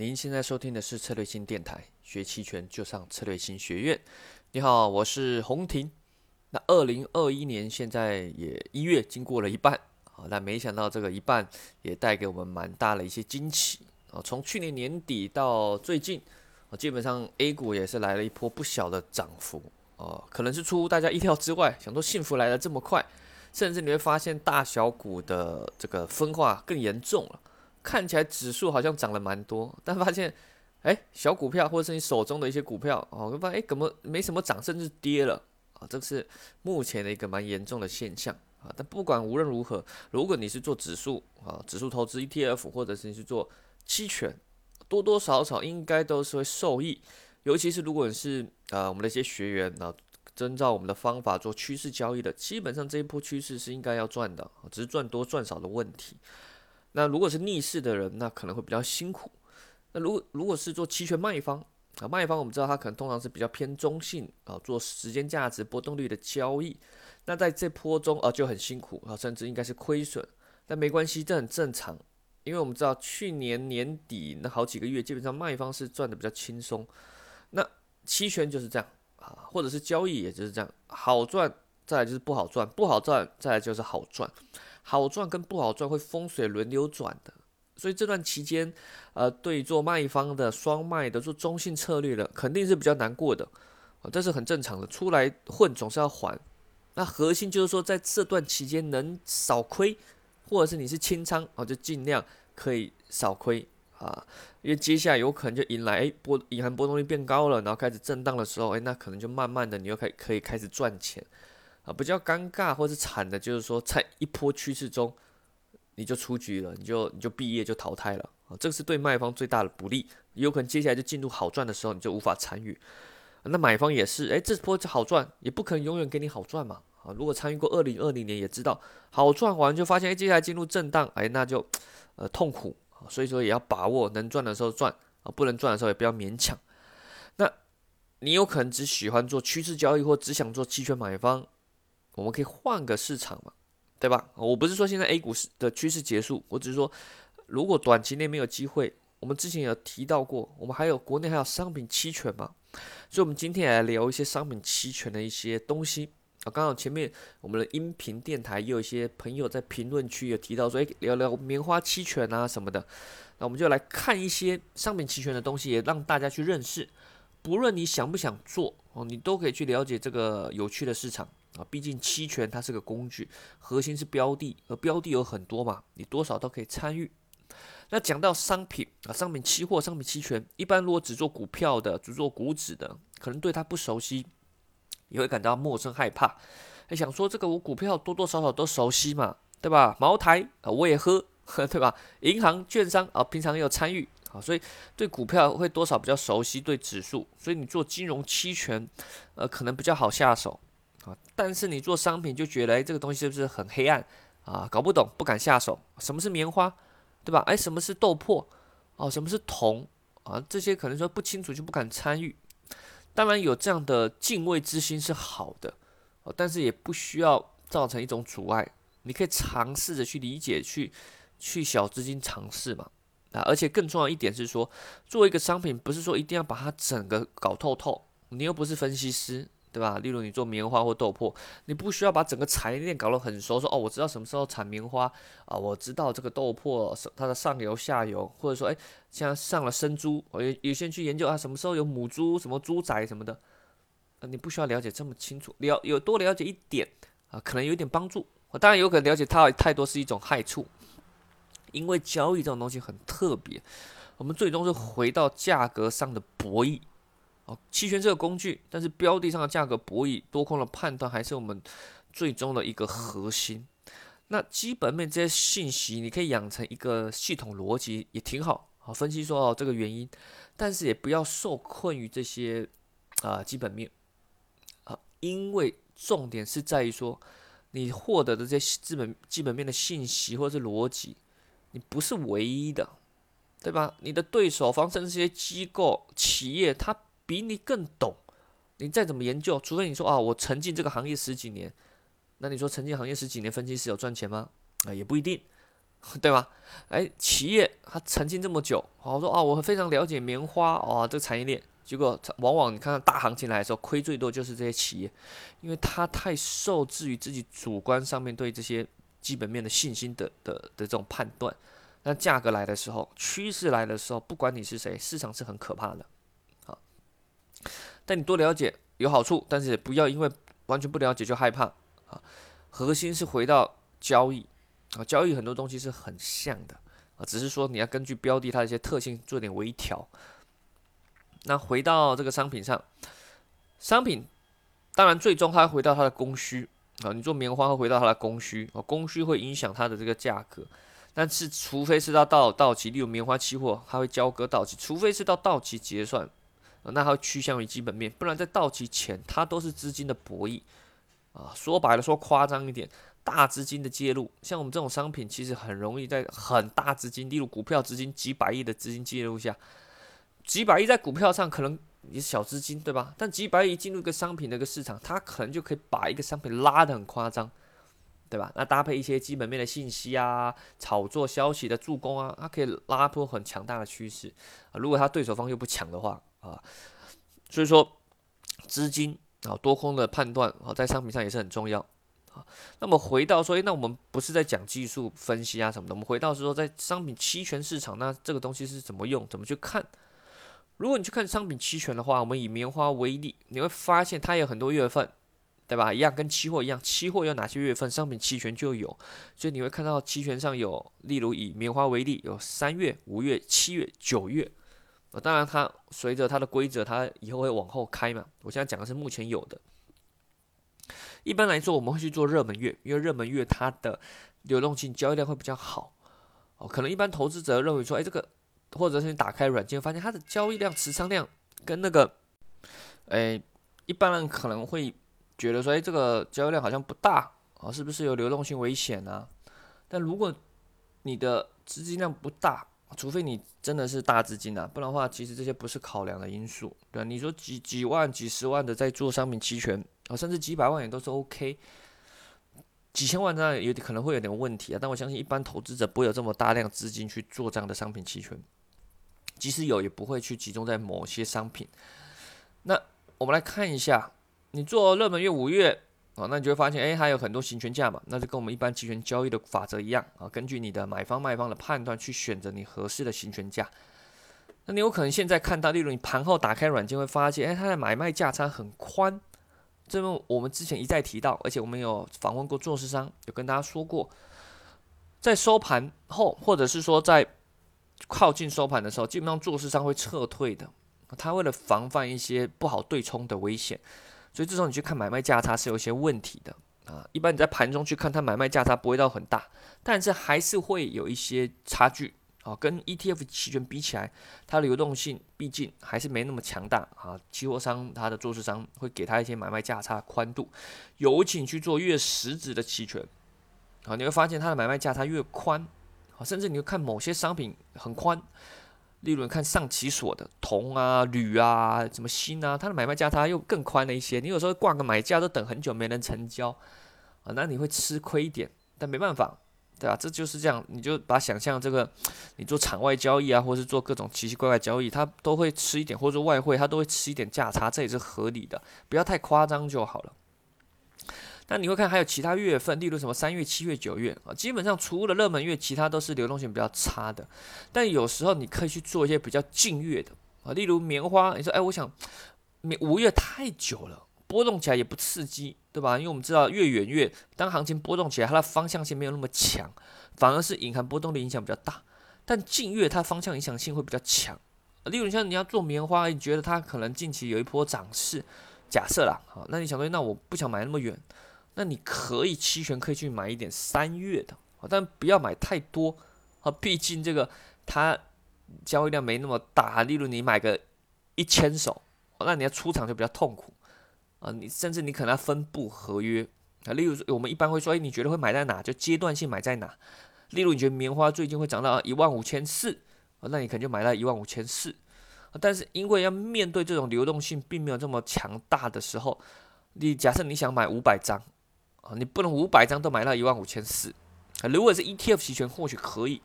您现在收听的是策略性电台，学期权就上策略性学院。你好，我是洪婷。那二零二一年现在也一月经过了一半啊，但没想到这个一半也带给我们蛮大的一些惊喜啊。从去年年底到最近啊，基本上 A 股也是来了一波不小的涨幅啊，可能是出乎大家意料之外，想说幸福来的这么快，甚至你会发现大小股的这个分化更严重了。看起来指数好像涨了蛮多，但发现，哎，小股票或者是你手中的一些股票，哦，发现哎，怎么没什么涨，甚至跌了啊？这是目前的一个蛮严重的现象啊。但不管无论如何，如果你是做指数啊，指数投资 ETF，或者是你是做期权，多多少少应该都是会受益。尤其是如果你是呃我们的一些学员啊，遵照我们的方法做趋势交易的，基本上这一波趋势是应该要赚的，只是赚多赚少的问题。那如果是逆势的人，那可能会比较辛苦。那如果如果是做期权卖方啊，卖方我们知道它可能通常是比较偏中性啊，做时间价值波动率的交易。那在这波中啊就很辛苦啊，甚至应该是亏损。但没关系，这很正常，因为我们知道去年年底那好几个月，基本上卖方是赚的比较轻松。那期权就是这样啊，或者是交易也就是这样，好赚，再来就是不好赚，不好赚，再来就是好赚。好赚跟不好赚会风水轮流转的，所以这段期间，呃，对做卖方的双卖的做中性策略的，肯定是比较难过的，啊，这是很正常的。出来混总是要还，那核心就是说，在这段期间能少亏，或者是你是清仓啊，就尽量可以少亏啊，因为接下来有可能就迎来哎波隐含波动率变高了，然后开始震荡的时候，哎，那可能就慢慢的你又可以可以开始赚钱。啊，比较尴尬或者惨的，就是说在一波趋势中，你就出局了，你就你就毕业就淘汰了啊，这个是对卖方最大的不利，有可能接下来就进入好赚的时候，你就无法参与。那买方也是，哎，这波好赚，也不可能永远给你好赚嘛啊。如果参与过二零二零年，也知道好赚完就发现，哎，接下来进入震荡，哎，那就呃痛苦。所以说也要把握能赚的时候赚啊，不能赚的时候也不要勉强。那你有可能只喜欢做趋势交易，或只想做期权买方。我们可以换个市场嘛，对吧？我不是说现在 A 股市的趋势结束，我只是说，如果短期内没有机会，我们之前有提到过，我们还有国内还有商品期权嘛，所以，我们今天也来聊一些商品期权的一些东西啊。刚好前面我们的音频电台也有一些朋友在评论区有提到说，哎，聊聊棉花期权啊什么的，那我们就来看一些商品期权的东西，也让大家去认识。不论你想不想做哦，你都可以去了解这个有趣的市场。啊，毕竟期权它是个工具，核心是标的，而标的有很多嘛，你多少都可以参与。那讲到商品啊，商品期货、商品期权，一般如果只做股票的、只做股指的，可能对它不熟悉，也会感到陌生害怕。还想说这个我股票多多少少都熟悉嘛，对吧？茅台啊我也喝，对吧？银行、券商啊平常也有参与啊，所以对股票会多少比较熟悉，对指数，所以你做金融期权，呃，可能比较好下手。但是你做商品就觉得，哎，这个东西是不是很黑暗啊？搞不懂，不敢下手。什么是棉花，对吧？哎，什么是豆粕？哦，什么是铜啊？这些可能说不清楚就不敢参与。当然有这样的敬畏之心是好的，哦，但是也不需要造成一种阻碍。你可以尝试着去理解，去去小资金尝试嘛。啊，而且更重要一点是说，做一个商品不是说一定要把它整个搞透透，你又不是分析师。对吧？例如你做棉花或豆粕，你不需要把整个产业链搞得很熟，说哦，我知道什么时候产棉花啊，我知道这个豆粕它的上游、下游，或者说哎，像上了生猪，我有有些人去研究啊，什么时候有母猪、什么猪仔什么的，啊，你不需要了解这么清楚，了有多了解一点啊，可能有点帮助。我当然有可能了解它太多是一种害处，因为交易这种东西很特别，我们最终是回到价格上的博弈。哦，期权这个工具，但是标的上的价格博弈、多空的判断，还是我们最终的一个核心。那基本面这些信息，你可以养成一个系统逻辑，也挺好。好，分析说哦这个原因，但是也不要受困于这些啊基本面啊，因为重点是在于说，你获得的这些资本基本面的信息或者是逻辑，你不是唯一的，对吧？你的对手方甚至这些机构、企业，它比你更懂，你再怎么研究，除非你说啊，我沉浸这个行业十几年，那你说沉浸行业十几年，分析师有赚钱吗？啊，也不一定。对吗？哎，企业它沉浸这么久，我说啊，我非常了解棉花哦，这个产业链。结果往往你看到大行情来的时候，亏最多就是这些企业，因为它太受制于自己主观上面对这些基本面的信心的的的这种判断。那价格来的时候，趋势来的时候，不管你是谁，市场是很可怕的。但你多了解有好处，但是也不要因为完全不了解就害怕啊。核心是回到交易啊，交易很多东西是很像的啊，只是说你要根据标的它的一些特性做点微调。那回到这个商品上，商品当然最终它回到它的供需啊，你做棉花会回到它的供需啊，供需会影响它的这个价格。但是除非是到到到期，例如棉花期货，它会交割到期，除非是到到期结算，那它趋向于基本面，不然在到期前它都是资金的博弈啊。说白了，说夸张一点，大资金的介入，像我们这种商品，其实很容易在很大资金，例如股票资金几百亿的资金介入下。几百亿在股票上可能也是小资金，对吧？但几百亿进入一个商品的一个市场，它可能就可以把一个商品拉得很夸张，对吧？那搭配一些基本面的信息啊、炒作消息的助攻啊，它可以拉破很强大的趋势啊。如果它对手方又不强的话啊，所以说资金啊多空的判断啊，在商品上也是很重要啊。那么回到说，诶，那我们不是在讲技术分析啊什么的，我们回到说，在商品期权市场，那这个东西是怎么用，怎么去看？如果你去看商品期权的话，我们以棉花为例，你会发现它有很多月份，对吧？一样跟期货一样，期货有哪些月份，商品期权就有。所以你会看到期权上有，例如以棉花为例，有三月、五月、七月、九月。当然它随着它的规则，它以后会往后开嘛。我现在讲的是目前有的。一般来说，我们会去做热门月，因为热门月它的流动性、交易量会比较好。哦，可能一般投资者认为说，哎，这个。或者是你打开软件，发现它的交易量、持仓量跟那个，诶，一般人可能会觉得说，哎，这个交易量好像不大啊，是不是有流动性危险呢？但如果你的资金量不大，除非你真的是大资金啊，不然的话，其实这些不是考量的因素。对吧，你说几几万、几十万的在做商品期权啊，甚至几百万也都是 OK。几千万这样有可能会有点问题啊，但我相信一般投资者不会有这么大量资金去做这样的商品期权。即使有，也不会去集中在某些商品。那我们来看一下，你做热门月五月啊，那你就会发现，哎，还有很多行权价嘛，那就跟我们一般期权交易的法则一样啊，根据你的买方卖方的判断去选择你合适的行权价。那你有可能现在看到，例如你盘后打开软件会发现，哎，它的买卖价差很宽。这个我们之前一再提到，而且我们有访问过做市商，有跟大家说过，在收盘后，或者是说在靠近收盘的时候，基本上做市商会撤退的。他为了防范一些不好对冲的危险，所以这时候你去看买卖价差是有一些问题的啊。一般你在盘中去看它买卖价差不会到很大，但是还是会有一些差距啊。跟 ETF 期权比起来，它的流动性毕竟还是没那么强大啊。期货商它的做市商会给他一些买卖价差宽度，尤其去做越实质的期权啊，你会发现它的买卖价差越宽。啊，甚至你会看某些商品很宽，例如看上期所的铜啊、铝啊、什么锌啊，它的买卖价差又更宽了一些。你有时候挂个买价都等很久没人成交，啊，那你会吃亏一点。但没办法，对吧？这就是这样，你就把想象这个，你做场外交易啊，或是做各种奇奇怪怪交易，它都会吃一点，或者说外汇它都会吃一点价差，这也是合理的，不要太夸张就好了。那你会看还有其他月份，例如什么三月、七月、九月啊，基本上除了热门月，其他都是流动性比较差的。但有时候你可以去做一些比较近月的啊，例如棉花，你说哎，我想五月太久了，波动起来也不刺激，对吧？因为我们知道越远越当行情波动起来，它的方向性没有那么强，反而是隐含波动的影响比较大。但近月它方向影响性会比较强。例如像你要做棉花，你觉得它可能近期有一波涨势，假设啦，好，那你想说，那我不想买那么远。那你可以期权可以去买一点三月的，但不要买太多啊，毕竟这个它交易量没那么大。例如你买个一千手，那你要出场就比较痛苦啊。你甚至你可能要分布合约啊。例如我们一般会说，哎，你觉得会买在哪？就阶段性买在哪？例如你觉得棉花最近会涨到一万五千四，那你可能就买到一万五千四。但是因为要面对这种流动性并没有这么强大的时候，你假设你想买五百张。你不能五百张都买到一万五千四，啊，如果是 ETF 期权，或许可以，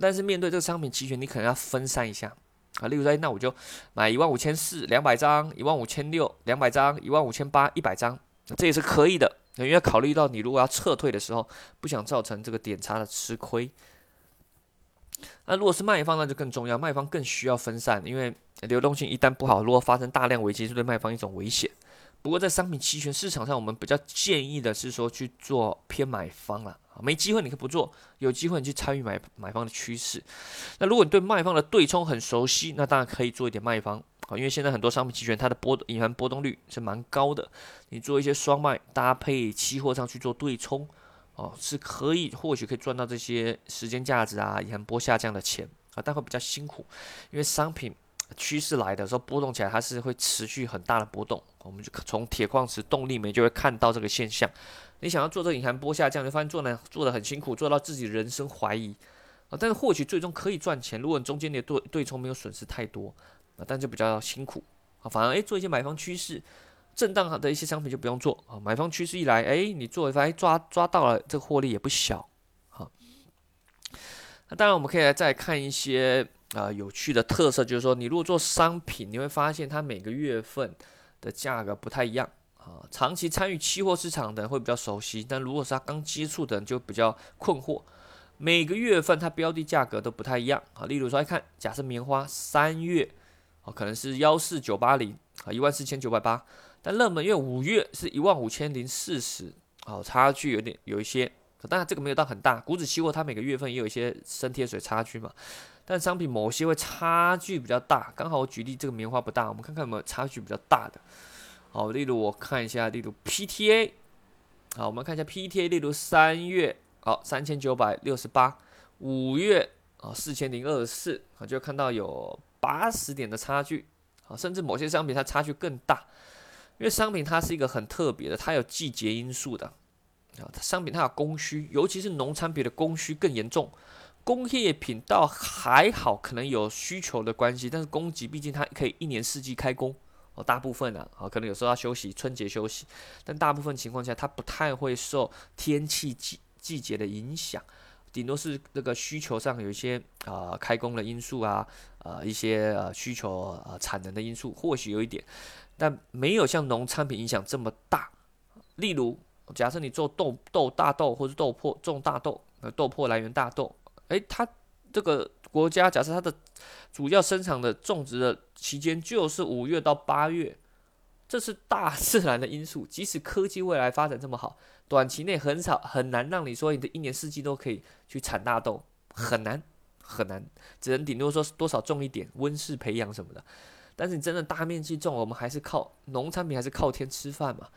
但是面对这个商品期权，你可能要分散一下啊。例如说，那我就买一万五千四两百张，一万五千六两百张，一万五千八一百张，这也是可以的。因为考虑到你如果要撤退的时候，不想造成这个点差的吃亏。那如果是卖方，那就更重要，卖方更需要分散，因为流动性一旦不好，如果发生大量危机，是对卖方一种危险。不过在商品期权市场上，我们比较建议的是说去做偏买方了，没机会你可以不做，有机会你去参与买买方的趋势。那如果你对卖方的对冲很熟悉，那当然可以做一点卖方啊，因为现在很多商品期权它的波隐含波动率是蛮高的，你做一些双卖搭配期货上去做对冲哦，是可以或许可以赚到这些时间价值啊，隐含波下降的钱啊，但会比较辛苦，因为商品。趋势来的时候波动起来，它是会持续很大的波动。我们就从铁矿石动力煤就会看到这个现象。你想要做这个隐含波下降，就发现做呢做的很辛苦，做到自己人生怀疑啊。但是或许最终可以赚钱，如果你中间的对对冲没有损失太多啊，但就比较辛苦啊。反而诶，做一些买方趋势震荡的一些商品就不用做啊。买方趋势一来，诶，你做一发抓抓到了，这个获利也不小啊。那当然我们可以来再看一些。啊，有趣的特色就是说，你如果做商品，你会发现它每个月份的价格不太一样啊。长期参与期货市场的人会比较熟悉，但如果是他刚接触的人就比较困惑。每个月份它标的价格都不太一样啊。例如说，来看，假设棉花三月啊，可能是幺四九八零啊，一万四千九百八，但热门月五月是一万五千零四十啊，差距有点有一些，当然这个没有到很大。股指期货它每个月份也有一些升贴水差距嘛。但商品某些会差距比较大，刚好我举例这个棉花不大，我们看看有没有差距比较大的。好，例如我看一下，例如 PTA，好，我们看一下 PTA，例如三月，好，三千九百六十八，五月啊四千零二十四，啊，就看到有八十点的差距，啊，甚至某些商品它差距更大，因为商品它是一个很特别的，它有季节因素的，啊，商品它有供需，尤其是农产品的供需更严重。工业品倒还好，可能有需求的关系，但是供给毕竟它可以一年四季开工哦，大部分呢啊，可能有时候要休息，春节休息，但大部分情况下它不太会受天气季季节的影响，顶多是这个需求上有一些啊开工的因素啊，呃一些呃需求呃产能的因素或许有一点，但没有像农产品影响这么大。例如，假设你做豆豆大豆或者豆粕种大豆，呃豆粕来源大豆。诶，它这个国家假设它的主要生产的种植的期间就是五月到八月，这是大 自然的因素。即使科技未来发展这么好，短期内很少很难让你说你的一年四季都可以去产大豆，很难很难，只能顶多说多少种一点温室培养什么的。但是你真的大面积种，我们还是靠农产品，还是靠天吃饭嘛。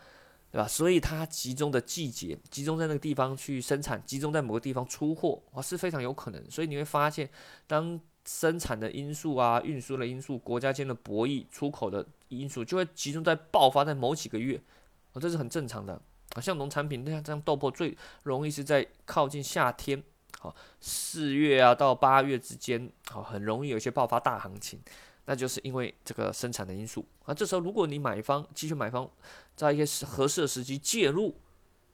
对吧？所以它集中的季节，集中在那个地方去生产，集中在某个地方出货，啊，是非常有可能。所以你会发现，当生产的因素啊、运输的因素、国家间的博弈、出口的因素，就会集中在爆发在某几个月，啊，这是很正常的。啊，像农产品，那像这样豆粕最容易是在靠近夏天，好，四月啊到八月之间，好，很容易有一些爆发大行情。那就是因为这个生产的因素啊，这时候如果你买方继续买方，在一些合适的时机介入，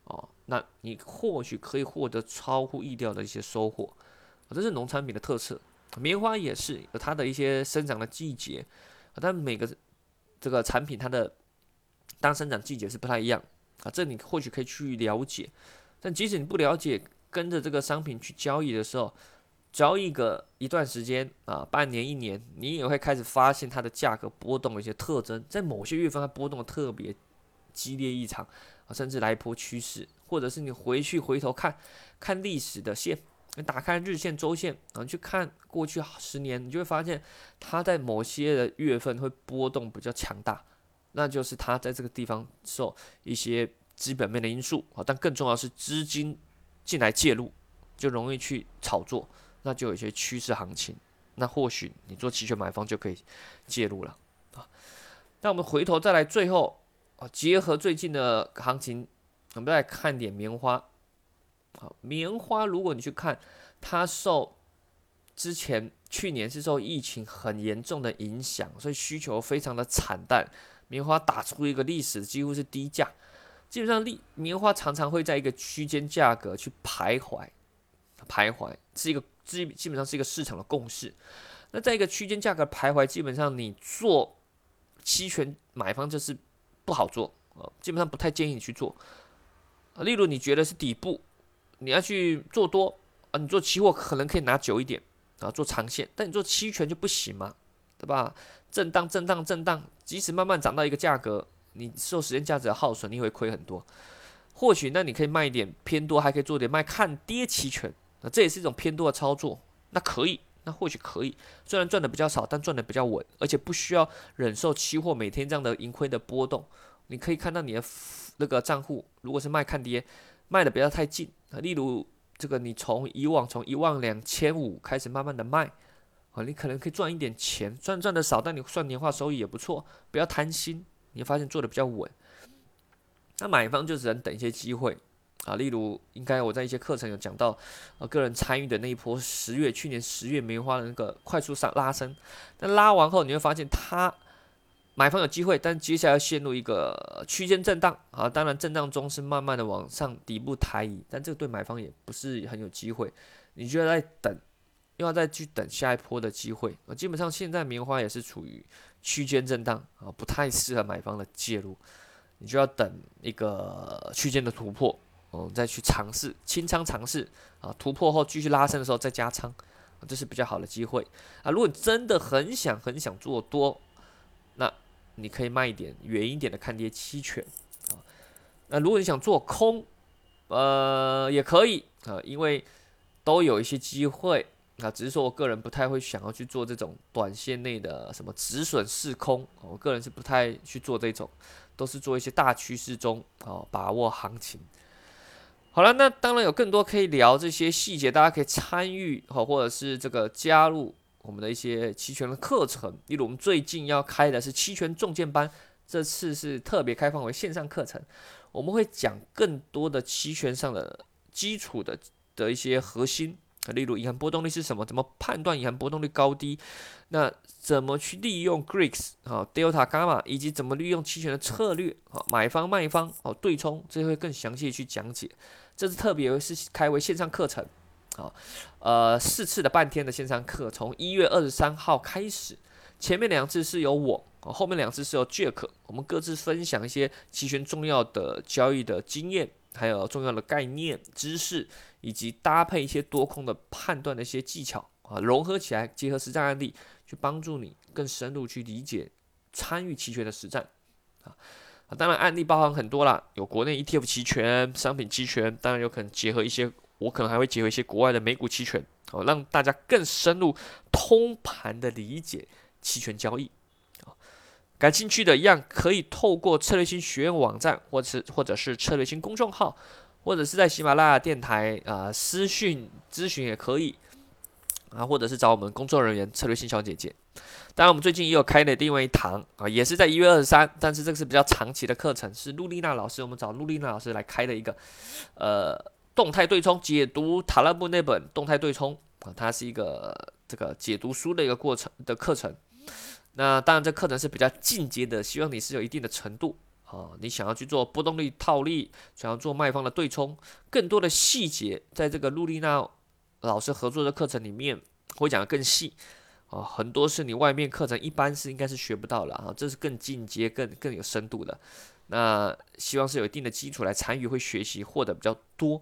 哦，那你或许可以获得超乎意料的一些收获，这是农产品的特色。棉花也是有它的一些生长的季节，但每个这个产品它的当生长季节是不太一样啊，这你或许可以去了解，但即使你不了解，跟着这个商品去交易的时候。交易个一段时间啊，半年一年，你也会开始发现它的价格波动的一些特征，在某些月份它波动的特别激烈异常啊，甚至来一波趋势，或者是你回去回头看看历史的线，你打开日线、周线啊，去看过去十年，你就会发现它在某些的月份会波动比较强大，那就是它在这个地方受一些基本面的因素啊，但更重要是资金进来介入，就容易去炒作。那就有一些趋势行情，那或许你做期权买方就可以介入了啊。那我们回头再来最后啊，结合最近的行情，我们再来看点棉花。好，棉花如果你去看，它受之前去年是受疫情很严重的影响，所以需求非常的惨淡，棉花打出一个历史几乎是低价，基本上利棉花常常会在一个区间价格去徘徊。徘徊，是一个基基本上是一个市场的共识。那在一个区间价格徘徊，基本上你做期权买方就是不好做啊，基本上不太建议你去做。例如你觉得是底部，你要去做多啊，你做期货可能可以拿久一点啊，做长线，但你做期权就不行嘛，对吧？震荡、震荡、震荡，即使慢慢涨到一个价格，你受时间价值的耗损，你会亏很多。或许那你可以卖一点偏多，还可以做点卖看跌期权，那这也是一种偏多的操作，那可以，那或许可以，虽然赚的比较少，但赚的比较稳，而且不需要忍受期货每天这样的盈亏的波动。你可以看到你的那个账户，如果是卖看跌，卖的不要太近。例如这个，你从以往从一万两千五开始慢慢的卖，啊，你可能可以赚一点钱，赚赚的少，但你算年化收益也不错。不要贪心，你发现做的比较稳。那买方就只能等一些机会啊，例如应该我在一些课程有讲到，呃，个人参与的那一波十月，去年十月棉花的那个快速上拉升，那拉完后你会发现它。买方有机会，但接下来陷入一个区间震荡啊！当然，震荡中是慢慢的往上底部抬移，但这个对买方也不是很有机会。你就要在等，又要再去等下一波的机会啊！基本上现在棉花也是处于区间震荡啊，不太适合买方的介入。你就要等一个区间的突破，我们，再去尝试清仓尝试啊！突破后继续拉升的时候再加仓，这是比较好的机会啊！如果你真的很想很想做多，那你可以卖一点远一点的看跌期权啊。那如果你想做空，呃，也可以啊，因为都有一些机会啊。只是说我个人不太会想要去做这种短线内的什么止损试空，我个人是不太去做这种，都是做一些大趋势中啊把握行情。好了，那当然有更多可以聊这些细节，大家可以参与好，或者是这个加入。我们的一些期权的课程，例如我们最近要开的是期权重建班，这次是特别开放为线上课程，我们会讲更多的期权上的基础的的一些核心，例如银行波动率是什么，怎么判断银行波动率高低，那怎么去利用 Greeks 啊 Delta Gamma，以及怎么利用期权的策略啊买方卖方哦对冲，这会更详细去讲解，这是特别是开为线上课程。啊，呃，四次的半天的线上课，从一月二十三号开始，前面两次是由我，后面两次是由 Jack，我们各自分享一些期权重要的交易的经验，还有重要的概念知识，以及搭配一些多空的判断的一些技巧啊，融合起来，结合实战案例，去帮助你更深入去理解参与期权的实战啊。当然案例包含很多啦，有国内 ETF 期权、商品期权，当然有可能结合一些。我可能还会结合一些国外的美股期权，哦，让大家更深入通盘的理解期权交易。感兴趣的一样可以透过策略性学院网站，或是或者是策略性公众号，或者是在喜马拉雅电台啊私讯咨询也可以，啊，或者是找我们工作人员策略性小姐姐。当然，我们最近也有开的另外一堂啊，也是在一月二十三，但是这个是比较长期的课程，是陆丽娜老师，我们找陆丽娜老师来开的一个，呃。动态对冲解读塔勒布那本动态对冲啊，它是一个这个解读书的一个过程的课程。那当然，这课程是比较进阶的，希望你是有一定的程度啊。你想要去做波动率套利，想要做卖方的对冲，更多的细节在这个露丽娜老师合作的课程里面会讲的更细啊。很多是你外面课程一般是应该是学不到了啊，这是更进阶、更更有深度的。那希望是有一定的基础来参与，会学习获得比较多。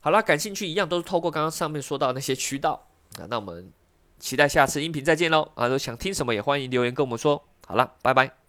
好了，感兴趣一样都是透过刚刚上面说到那些渠道啊。那我们期待下次音频再见喽啊！都想听什么也欢迎留言跟我们说。好了，拜拜。